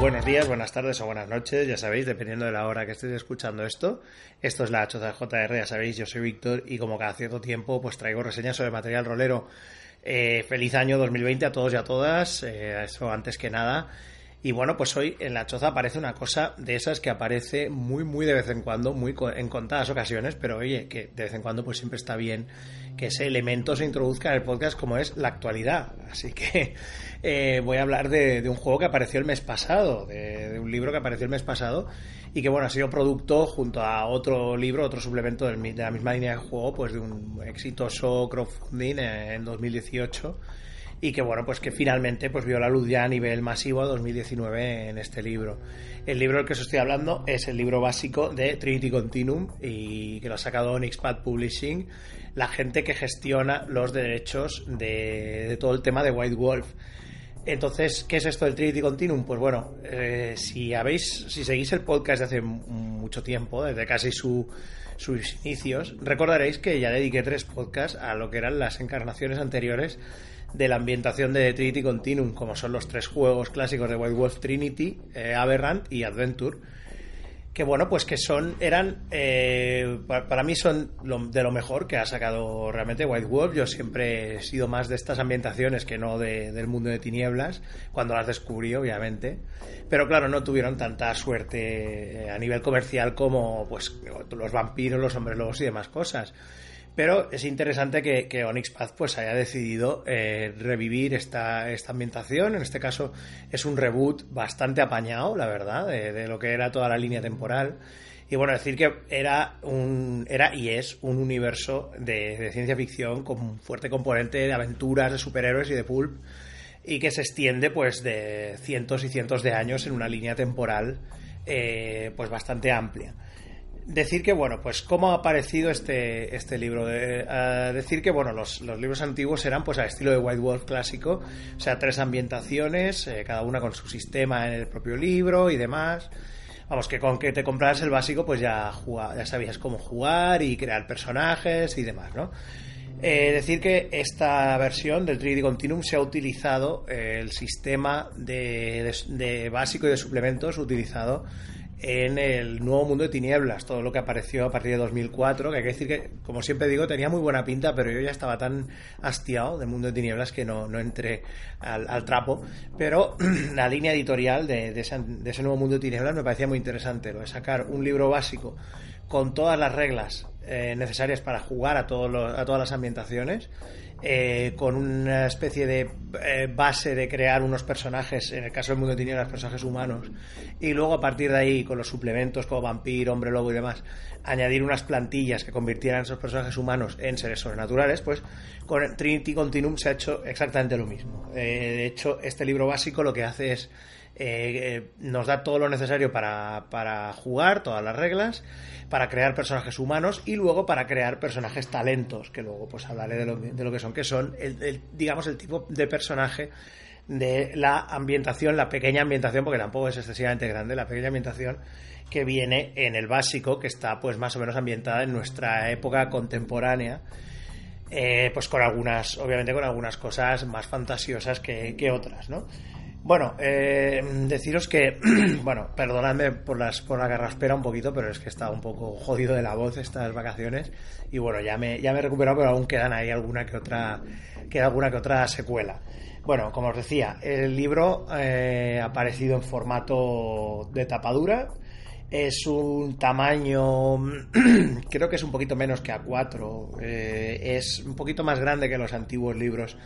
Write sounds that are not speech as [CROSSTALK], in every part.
Buenos días, buenas tardes o buenas noches, ya sabéis, dependiendo de la hora que estéis escuchando esto. Esto es la Choza JR, ya sabéis, yo soy Víctor y como cada cierto tiempo pues traigo reseñas sobre material rolero. Eh, feliz año 2020 a todos y a todas, eh, eso antes que nada. Y bueno, pues hoy en la choza aparece una cosa de esas que aparece muy, muy de vez en cuando, muy en contadas ocasiones, pero oye, que de vez en cuando pues siempre está bien que ese elemento se introduzca en el podcast como es la actualidad. Así que [LAUGHS] eh, voy a hablar de, un juego que apareció el mes pasado, de, un libro que apareció el mes pasado y que bueno, ha sido producto junto a otro libro, otro suplemento de la misma línea de juego, pues de un exitoso crowdfunding en 2018 y que bueno, pues que finalmente pues vio la luz ya a nivel masivo 2019 en este libro. El libro del que os estoy hablando es el libro básico de Trinity Continuum y que lo ha sacado Onyxpad Publishing, la gente que gestiona los derechos de, todo el tema de White Wolf. Entonces, ¿qué es esto del Trinity Continuum? Pues bueno, eh, si habéis, si seguís el podcast de hace mucho tiempo, desde casi su, sus inicios, recordaréis que ya dediqué tres podcasts a lo que eran las encarnaciones anteriores de la ambientación de Trinity Continuum, como son los tres juegos clásicos de White Wolf Trinity, eh, Aberrant y Adventure. Que bueno, pues que son, eran, eh, para mí son de lo mejor que ha sacado realmente White Wolf. Yo siempre he sido más de estas ambientaciones que no del mundo de tinieblas, cuando las descubrí, obviamente. Pero claro, no tuvieron tanta suerte eh, a nivel comercial como pues los vampiros, los hombres lobos y demás cosas. Pero es interesante que, que Onyx Path pues haya decidido eh, revivir esta, esta ambientación. En este caso es un reboot bastante apañado, la verdad, de, lo que era toda la línea temporal. Y bueno, decir que era un era y es un universo de, ciencia ficción con un fuerte componente de aventuras, de superhéroes y de pulp y que se extiende pues de cientos y cientos de años en una línea temporal eh, pues bastante amplia decir que, bueno, pues cómo ha aparecido este, este libro. decir que, bueno, los, libros antiguos eran pues al estilo de White Wolf clásico, o sea, tres ambientaciones, eh, cada una con su sistema en el propio libro y demás. Vamos, que con que te compraras el básico, pues ya, ya sabías cómo jugar y crear personajes y demás, ¿no? Eh, decir que esta versión del 3D Continuum se ha utilizado eh, el sistema de, de, básico y de suplementos utilizado en el nuevo mundo de tinieblas, todo lo que apareció a partir de 2004, que hay que decir que, como siempre digo, tenía muy buena pinta, pero yo ya estaba tan hastiado del mundo de tinieblas que no, no entré al, trapo. Pero [CLEARS THROAT] la línea editorial de, ese, nuevo mundo de tinieblas me parecía muy interesante, lo de sacar un libro básico con todas las reglas eh, necesarias para jugar a, todos a todas las ambientaciones eh, con una especie de eh, base de crear unos personajes, en el caso del mundo de tinieblas, personajes humanos, y luego a partir de ahí, con los suplementos como vampiro, hombre lobo y demás, añadir unas plantillas que convirtieran esos personajes humanos en seres sobrenaturales, pues con Trinity Continuum se ha hecho exactamente lo mismo. Eh, de hecho, este libro básico lo que hace es eh, nos da todo lo necesario para, para, jugar, todas las reglas, para crear personajes humanos y luego para crear personajes talentos, que luego pues hablaré de lo, de lo que son, que son, el, digamos, el tipo de personaje de la ambientación, la pequeña ambientación, porque tampoco es excesivamente grande, la pequeña ambientación que viene en el básico, que está pues más o menos ambientada en nuestra época contemporánea. Eh, pues con algunas, obviamente con algunas cosas más fantasiosas que, que otras, ¿no? Bueno, eh, deciros que, [CLEARS THROAT] bueno, perdonadme por, las, por la carraspera un poquito, pero es que estaba un poco jodido de la voz estas vacaciones y bueno, ya me, ya me he recuperado, pero aún quedan ahí alguna que otra, queda alguna que otra secuela. Bueno, como os decía, el libro eh, ha aparecido en formato de tapadura, es un tamaño, [CLEARS THROAT] creo que es un poquito menos que A4, eh, es un poquito más grande que los antiguos libros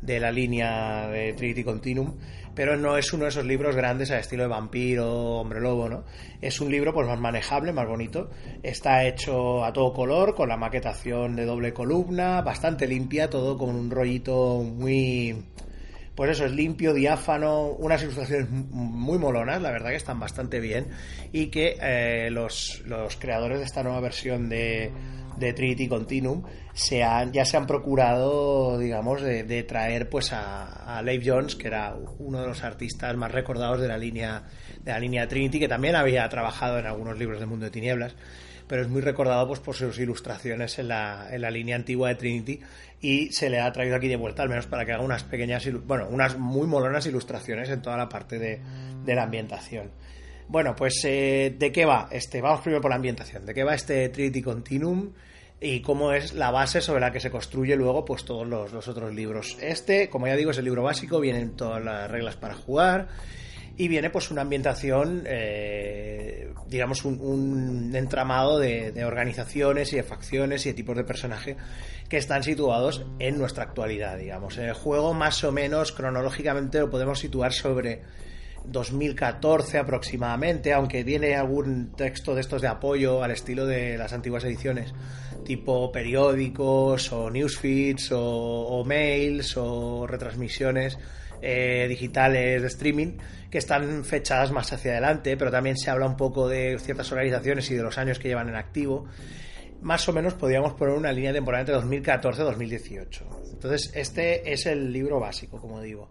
de la línea de Trinity Continuum, pero no es uno de esos libros grandes al estilo de vampiro, hombre lobo, ¿no? Es un libro pues más manejable, más bonito. Está hecho a todo color, con la maquetación de doble columna, bastante limpia, todo con un rollito muy pues eso, es limpio, diáfano, unas ilustraciones muy molonas, la verdad que están bastante bien, y que eh, los, los, creadores de esta nueva versión de, de Trinity Continuum se han, ya se han procurado, digamos, de, traer pues a, a Leif Jones, que era uno de los artistas más recordados de la línea de la línea Trinity, que también había trabajado en algunos libros del mundo de tinieblas pero es muy recordado pues, por sus ilustraciones en la, en la línea antigua de Trinity y se le ha traído aquí de vuelta, al menos para que haga unas pequeñas, bueno, unas muy molonas ilustraciones en toda la parte de, de la ambientación. Bueno, pues eh, ¿de qué va este? Vamos primero por la ambientación. ¿De qué va este Trinity Continuum? y cómo es la base sobre la que se construye luego pues todos los, otros libros. Este, como ya digo, es el libro básico, vienen todas las reglas para jugar y viene pues una ambientación, eh, digamos, un, entramado de, de, organizaciones y de facciones y de tipos de personaje que están situados en nuestra actualidad, digamos. El juego más o menos cronológicamente lo podemos situar sobre 2014 aproximadamente, aunque viene algún texto de estos de apoyo al estilo de las antiguas ediciones, tipo periódicos o newsfeeds o, mails o retransmisiones eh, digitales de streaming que están fechadas más hacia adelante, pero también se habla un poco de ciertas organizaciones y de los años que llevan en activo. Más o menos podríamos poner una línea temporal entre 2014-2018. Entonces, este es el libro básico, como digo.